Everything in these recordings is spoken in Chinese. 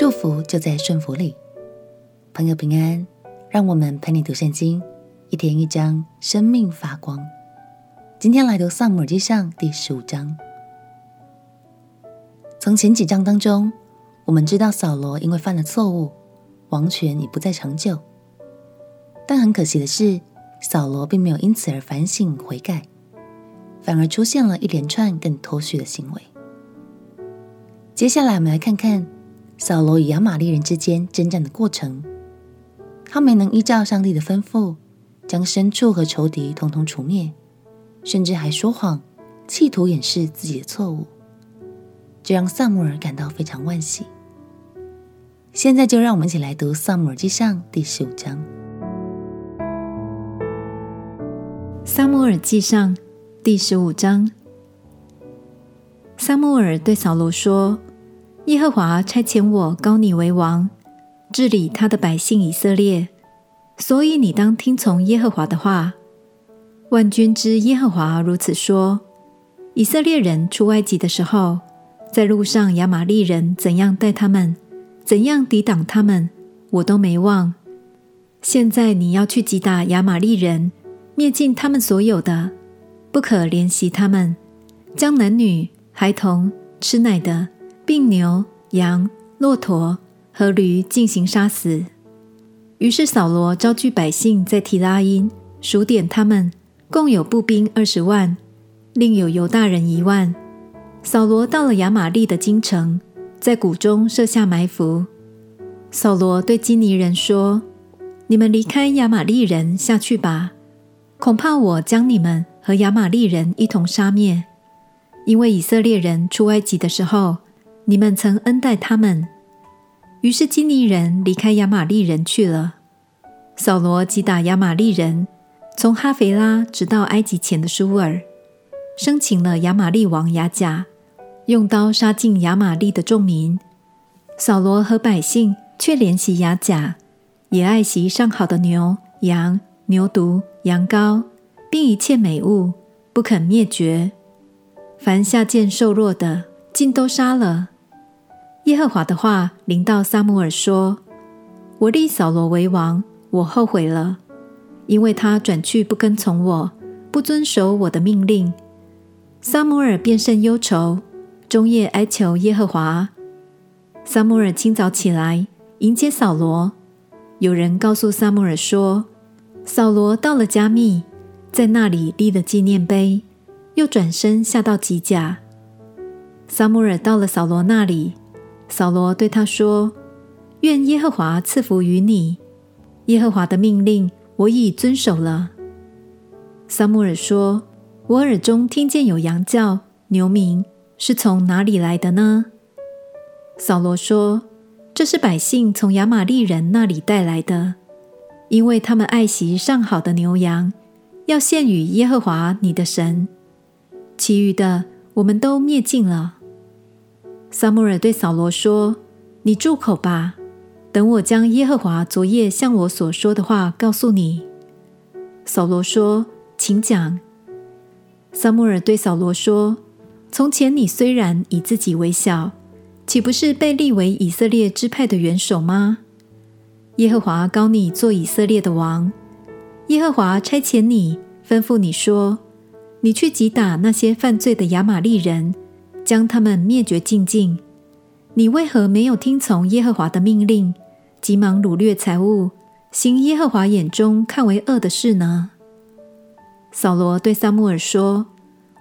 祝福就在顺服里。朋友平安，让我们陪你读圣经，一天一章，生命发光。今天来读《撒母耳记上》第十五章。从前几章当中，我们知道扫罗因为犯了错误，王权已不再长久。但很可惜的是，扫罗并没有因此而反省悔改，反而出现了一连串更脱序的行为。接下来，我们来看看扫罗与亚玛力人之间征战的过程。他没能依照上帝的吩咐，将牲畜和仇敌统统除灭，甚至还说谎，企图掩饰自己的错误，这让撒母耳感到非常惋惜。现在就让我们一起来读《撒母耳记上》第十五章。《撒母耳记上》第十五章，撒母耳对扫罗说。耶和华差遣我高你为王，治理他的百姓以色列，所以你当听从耶和华的话。万军之耶和华如此说：以色列人出埃及的时候，在路上亚玛力人怎样待他们，怎样抵挡他们，我都没忘。现在你要去击打亚玛力人，灭尽他们所有的，不可怜惜他们，将男女孩童吃奶的。并牛、羊、骆驼和驴进行杀死。于是扫罗招聚百姓，在提拉因数点他们，共有步兵二十万，另有犹大人一万。扫罗到了亚玛利的京城，在谷中设下埋伏。扫罗对基尼人说：“你们离开亚玛利人下去吧，恐怕我将你们和亚玛利人一同杀灭，因为以色列人出埃及的时候。”你们曾恩待他们，于是基尼人离开亚玛利人去了。扫罗击打亚玛利人，从哈肥拉直到埃及前的舒尔，生擒了亚玛利王亚甲，用刀杀尽亚玛利的众民。扫罗和百姓却怜惜亚甲，也爱惜上好的牛、羊、牛犊、羊羔，并一切美物，不肯灭绝。凡下贱瘦弱的，尽都杀了。耶和华的话临到撒母耳说：“我立扫罗为王，我后悔了，因为他转去不跟从我，不遵守我的命令。”撒母耳便甚忧愁，终夜哀求耶和华。撒母耳清早起来迎接扫罗。有人告诉撒母耳说：“扫罗到了迦密，在那里立了纪念碑，又转身下到吉甲。”撒母耳到了扫罗那里。扫罗对他说：“愿耶和华赐福于你。耶和华的命令我已遵守了。”撒母耳说：“我耳中听见有羊叫、牛鸣，是从哪里来的呢？”扫罗说：“这是百姓从亚玛力人那里带来的，因为他们爱惜上好的牛羊，要献与耶和华你的神。其余的，我们都灭尽了。”撒母耳对扫罗说：“你住口吧，等我将耶和华昨夜向我所说的话告诉你。”扫罗说：“请讲。”撒母耳对扫罗说：“从前你虽然以自己为小，岂不是被立为以色列支派的元首吗？耶和华膏你做以色列的王，耶和华差遣你，吩咐你说：你去击打那些犯罪的亚玛力人。”将他们灭绝净尽。你为何没有听从耶和华的命令，急忙掳掠财物，行耶和华眼中看为恶的事呢？扫罗对撒母耳说：“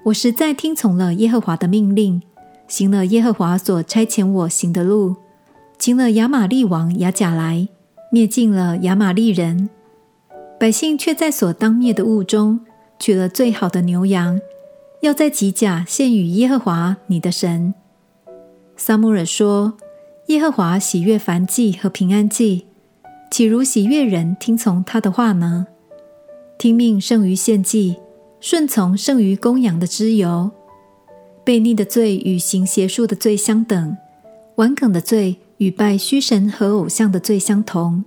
我实在听从了耶和华的命令，行了耶和华所差遣我行的路，擒了亚玛力王亚甲来，灭尽了亚玛力人。百姓却在所当灭的物中取了最好的牛羊。”要在吉甲献与耶和华你的神。撒母耳说：“耶和华喜悦燔祭和平安祭，岂如喜悦人听从他的话呢？听命胜于献祭，顺从胜于公羊的脂油。悖逆的罪与行邪术的罪相等，顽梗的罪与拜虚神和偶像的罪相同。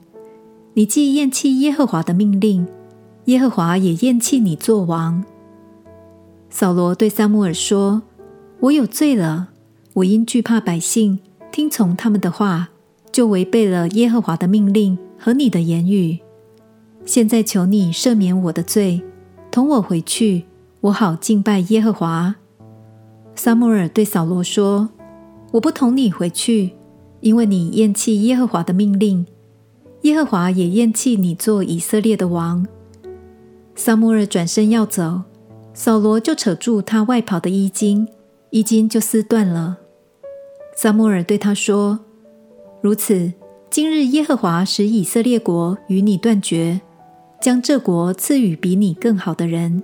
你既厌弃耶和华的命令，耶和华也厌弃你作王。”扫罗对撒母耳说：“我有罪了，我因惧怕百姓，听从他们的话，就违背了耶和华的命令和你的言语。现在求你赦免我的罪，同我回去，我好敬拜耶和华。撒母耳对扫罗说：“我不同你回去，因为你厌弃耶和华的命令，耶和华也厌弃你做以色列的王。”撒母耳转身要走，扫罗就扯住他外袍的衣襟，衣襟就撕断了。撒母耳对他说：“如此，今日耶和华使以色列国与你断绝。”将这国赐予比你更好的人，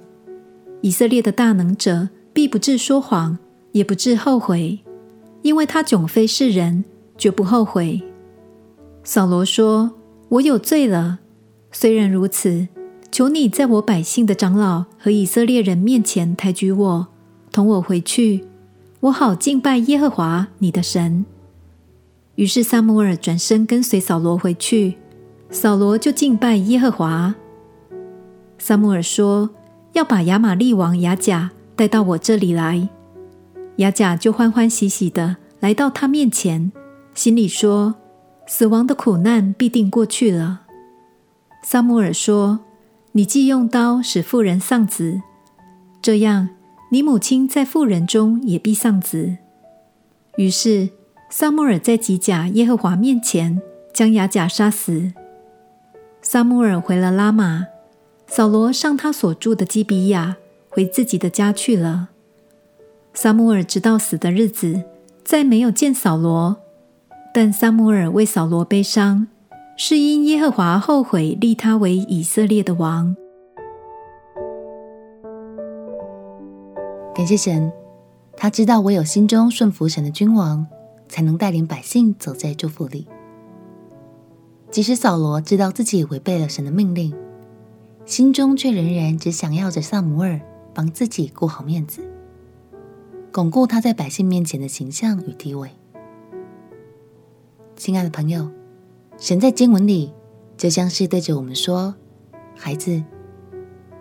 以色列的大能者必不致说谎，也不致后悔，因为他迥非世人，绝不后悔。扫罗说：“我有罪了。虽然如此，求你在我百姓的长老和以色列人面前抬举我，同我回去，我好敬拜耶和华你的神。”于是撒母耳转身跟随扫罗回去，扫罗就敬拜耶和华。撒母耳说：“要把亚玛力王亚甲带到我这里来。”亚甲就欢欢喜喜的来到他面前，心里说：“死亡的苦难必定过去了。”撒母耳说：“你既用刀使妇人丧子，这样你母亲在妇人中也必丧子。”于是撒母耳在吉甲耶和华面前将亚甲杀死。撒母耳回了拉玛。扫罗上他所住的基比亚，回自己的家去了。撒母耳直到死的日子，再没有见扫罗。但撒母耳为扫罗悲伤，是因耶和华后悔立他为以色列的王。感谢神，他知道唯有心中顺服神的君王，才能带领百姓走在祝福里。即使扫罗知道自己违背了神的命令。心中却仍然只想要着撒母耳帮自己顾好面子，巩固他在百姓面前的形象与地位。亲爱的朋友，神在经文里就像是对着我们说：“孩子，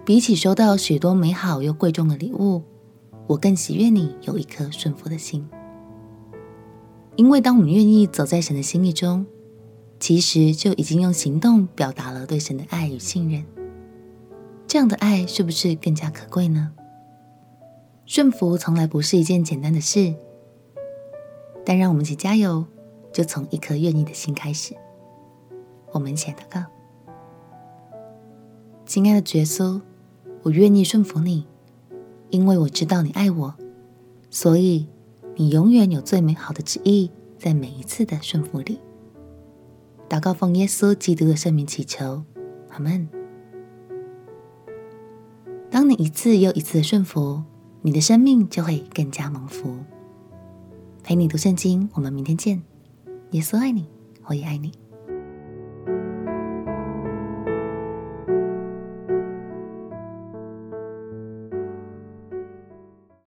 比起收到许多美好又贵重的礼物，我更喜悦你有一颗顺服的心。因为当我们愿意走在神的心意中，其实就已经用行动表达了对神的爱与信任。”这样的爱是不是更加可贵呢？顺服从来不是一件简单的事，但让我们一起加油，就从一颗愿意的心开始。我们一起来祷告：亲爱的耶稣，我愿意顺服你，因为我知道你爱我，所以你永远有最美好的旨意在每一次的顺服里。祷告奉耶稣基督的圣名祈求，阿门。当你一次又一次的顺服，你的生命就会更加蒙福。陪你读圣经，我们明天见。耶稣爱你，我也爱你。